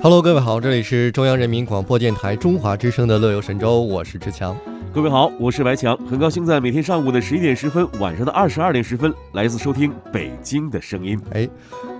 Hello，各位好，这里是中央人民广播电台中华之声的《乐游神州》，我是志强。各位好，我是白强，很高兴在每天上午的十一点十分，晚上的二十二点十分，来自收听北京的声音。哎，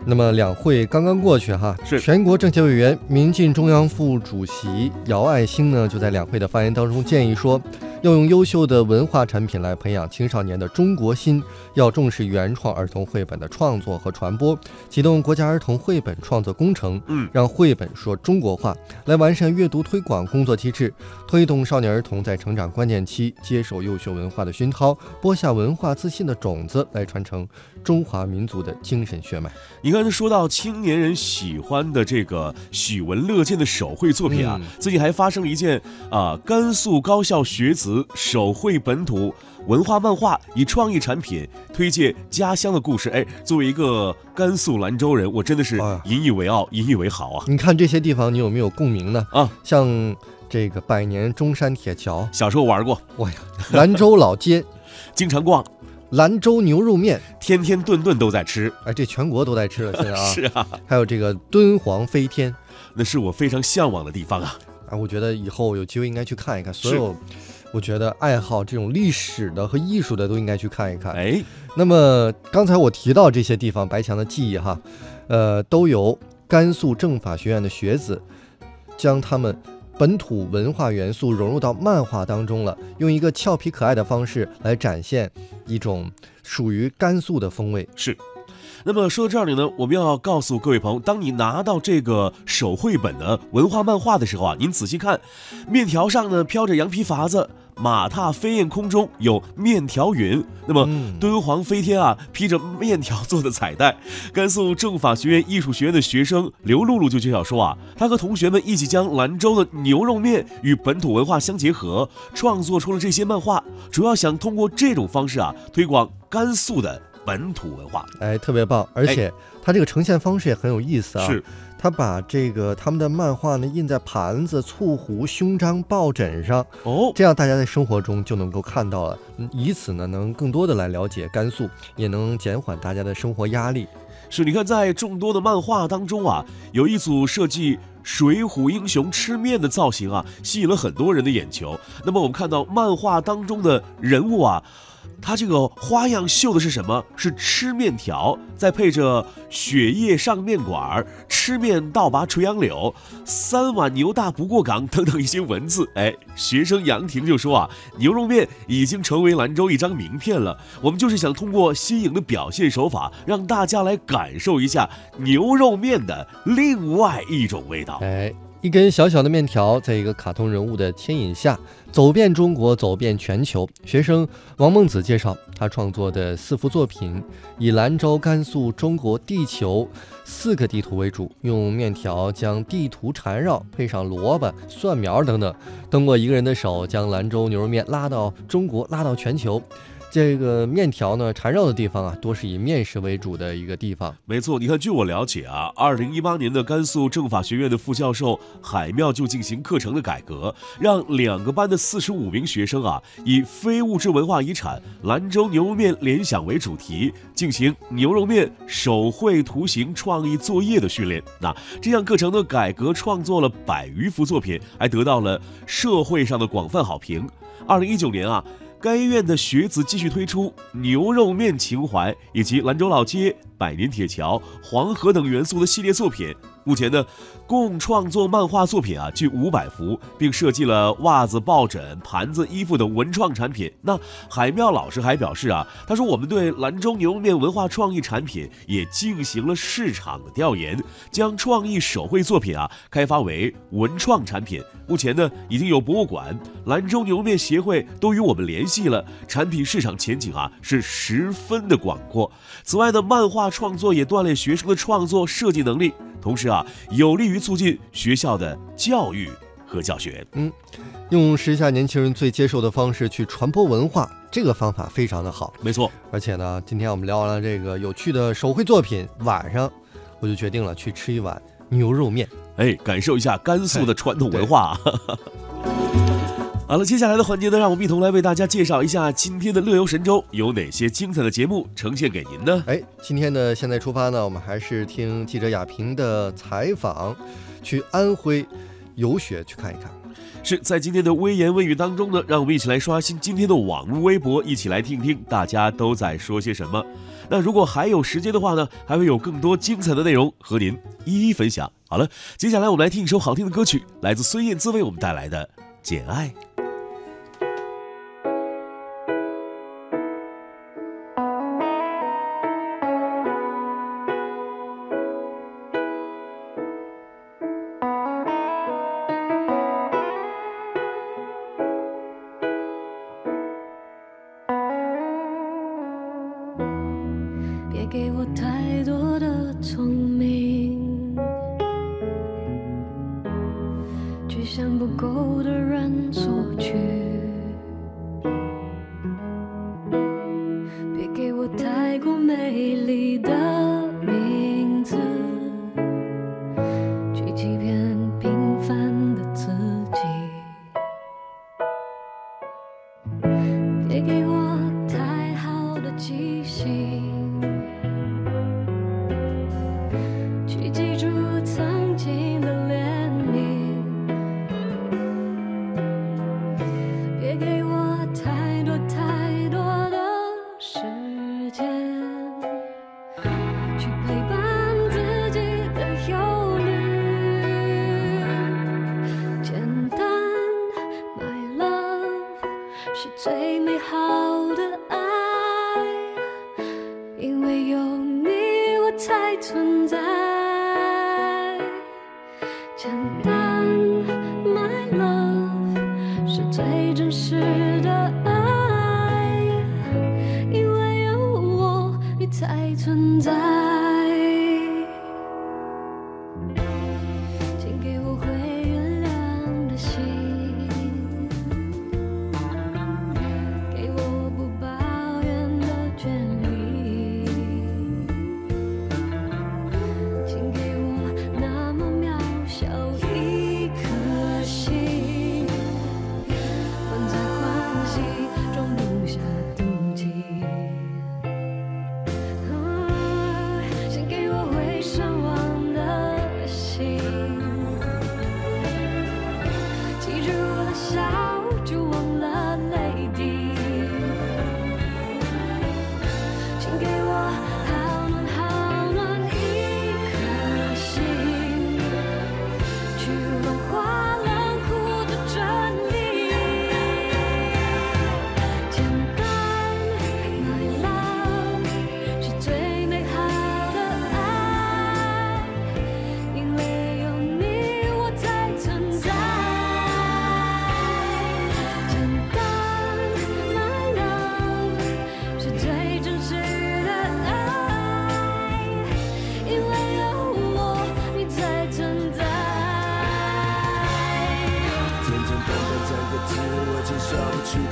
那么两会刚刚过去哈，是全国政协委员、民进中央副主席姚爱兴呢，就在两会的发言当中建议说。要用优秀的文化产品来培养青少年的中国心，要重视原创儿童绘本的创作和传播，启动国家儿童绘本创作工程，嗯，让绘本说中国话，来完善阅读推广工作机制，推动少年儿童在成长关键期接受优秀文化的熏陶，播下文化自信的种子，来传承中华民族的精神血脉。你刚才说到青年人喜欢的这个喜闻乐见的手绘作品啊，嗯最近还发生了一件啊，甘肃高校学子手绘本土文化漫画，以创意产品推介家乡的故事。哎，作为一个甘肃兰州人，我真的是引以为傲，引以为豪啊！你看这些地方，你有没有共鸣呢？啊，像这个百年中山铁桥，小时候玩过，哇呀，兰州老街，经常逛，兰州牛肉面，天天顿顿都在吃。哎，这全国都在吃了，现在啊。是啊，还有这个敦煌飞天，那是我非常向往的地方啊。啊，我觉得以后有机会应该去看一看。所有，我觉得爱好这种历史的和艺术的都应该去看一看。哎，那么刚才我提到这些地方，白墙的记忆哈，呃，都由甘肃政法学院的学子将他们本土文化元素融入到漫画当中了，用一个俏皮可爱的方式来展现一种属于甘肃的风味。是。那么说到这里呢，我们要告诉各位朋友，当你拿到这个手绘本的文化漫画的时候啊，您仔细看，面条上呢飘着羊皮筏子，马踏飞燕空中有面条云。那么嗯敦煌飞天啊，披着面条做的彩带。甘肃政法学院艺术学院的学生刘露露就介绍说啊，她和同学们一起将兰州的牛肉面与本土文化相结合，创作出了这些漫画，主要想通过这种方式啊，推广甘肃的本土文化。哎，特别棒，而且它这个呈现方式也很有意思啊。是，他把这个他们的漫画呢印在盘子、醋壶、胸章、抱枕上，哦，这样大家在生活中就能够看到了，嗯以此呢能更多的来了解甘肃，也能减缓大家的生活压力。是，你看，在众多的漫画当中啊，有一组设计水浒英雄吃面的造型啊，吸引了很多人的眼球。那么我们看到漫画当中的人物啊，它这个花样绣的是什么？是吃面条，再配着雪夜上面馆儿，吃面倒拔垂杨柳，三碗牛大不过岗等等一些文字。哎，学生杨婷就说啊，牛肉面已经成为兰州一张名片了。我们就是想通过新颖的表现手法，让大家来感受一下牛肉面的另外一种味道。哎，一根小小的面条，在一个卡通人物的牵引下，走遍中国，走遍全球。学生王孟子介绍，他创作的四幅作品以兰州、甘肃、中国、地球四个地图为主，用面条将地图缠绕，配上萝卜、蒜苗等等，通过一个人的手将兰州牛肉面拉到中国，拉到全球。这个面条呢，缠绕的地方啊，多是以面食为主的一个地方。没错，你看，据我了解啊，二零一八年的甘肃政法学院的副教授海妙就进行课程的改革，让两个班的四十五名学生啊，以非物质文化遗产兰州牛肉面联想为主题，进行牛肉面手绘图形创意作业的训练。那这项课程的改革创作了百余幅作品，还得到了社会上的广泛好评。二零一九年啊。该院的学子继续推出牛肉面情怀以及兰州老街、百年铁桥、黄河等元素的系列作品。目前呢，共创作漫画作品啊近五百幅，并设计了袜子、抱枕、盘子、衣服等文创产品。那海妙老师还表示啊，他说我们对兰州牛肉面文化创意产品也进行了市场的调研，将创意手绘作品啊开发为文创产品。目前呢，已经有博物馆、兰州牛肉面协会都与我们联系了，产品市场前景啊是十分的广阔。此外呢，漫画创作也锻炼学生的创作设计能力，同时啊，有利于促进学校的教育和教学。嗯用时下年轻人最接受的方式去传播文化，这个方法非常的好。没错，而且呢，今天我们聊完了这个有趣的手绘作品，晚上我就决定了去吃一碗牛肉面。哎，感受一下甘肃的传统文化啊。好了，接下来的环节呢，让我们一同来为大家介绍一下今天的乐游神州有哪些精彩的节目呈现给您呢？哎，今天的现在出发呢，我们还是听记者亚平的采访，去安徽游学去看一看。是在今天的微言微语当中呢，让我们一起来刷新今天的网络微博，一起来听听大家都在说些什么。那如果还有时间的话呢，还会有更多精彩的内容和您一一分享。好了，接下来我们来听一首好听的歌曲，来自孙燕姿为我们带来的《简爱》。向不够的人索取。最美好的爱，因为有你我才存在。简单，My love，是最真实的爱，因为有我，你才存在。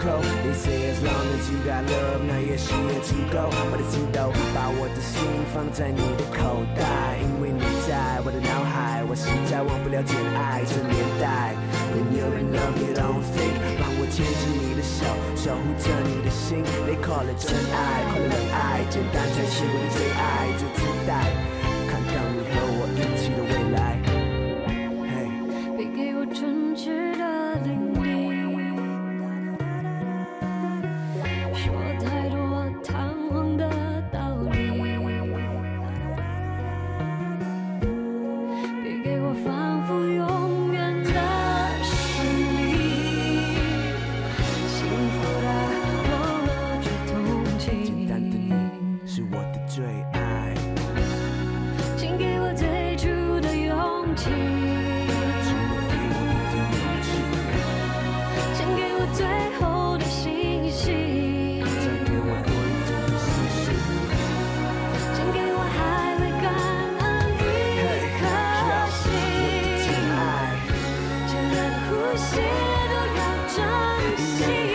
口。They say as long as you got love，那也许也足够。我的知道，把我的心放在你的口袋，因为你在我的脑海，我实在忘不了简爱这年代。When you're in love, you don't think，让我牵着你的手，守护着你的心。They call it 真爱，快乐的爱，简单才是我的最爱，最期待，看到你和我一起一切都要珍惜